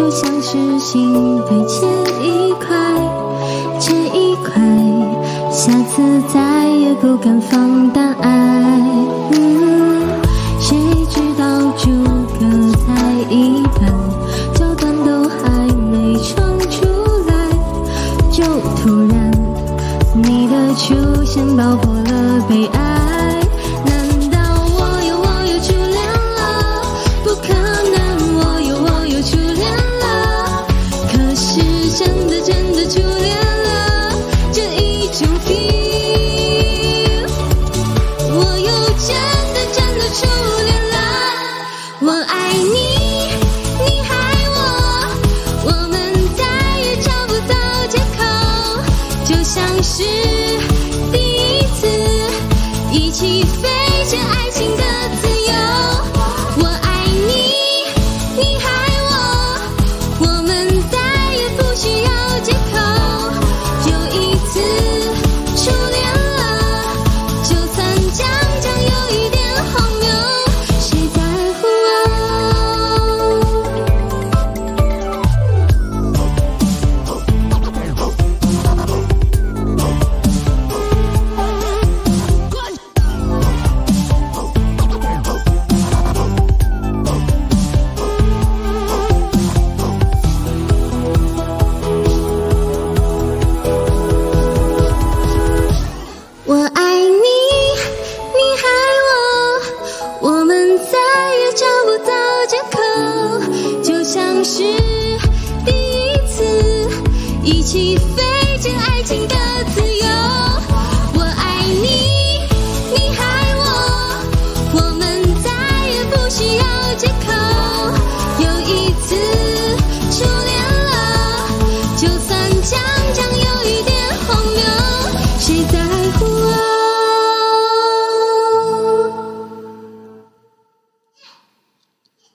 就像是心被切一块，切一块，下次再也不敢放胆爱。嗯，谁知道诸葛才一半，脚段都还没唱出来，就突然你的出现爆破了悲哀。爱你你爱我我们再也找不到借口就像是是第一次一起飞进爱情的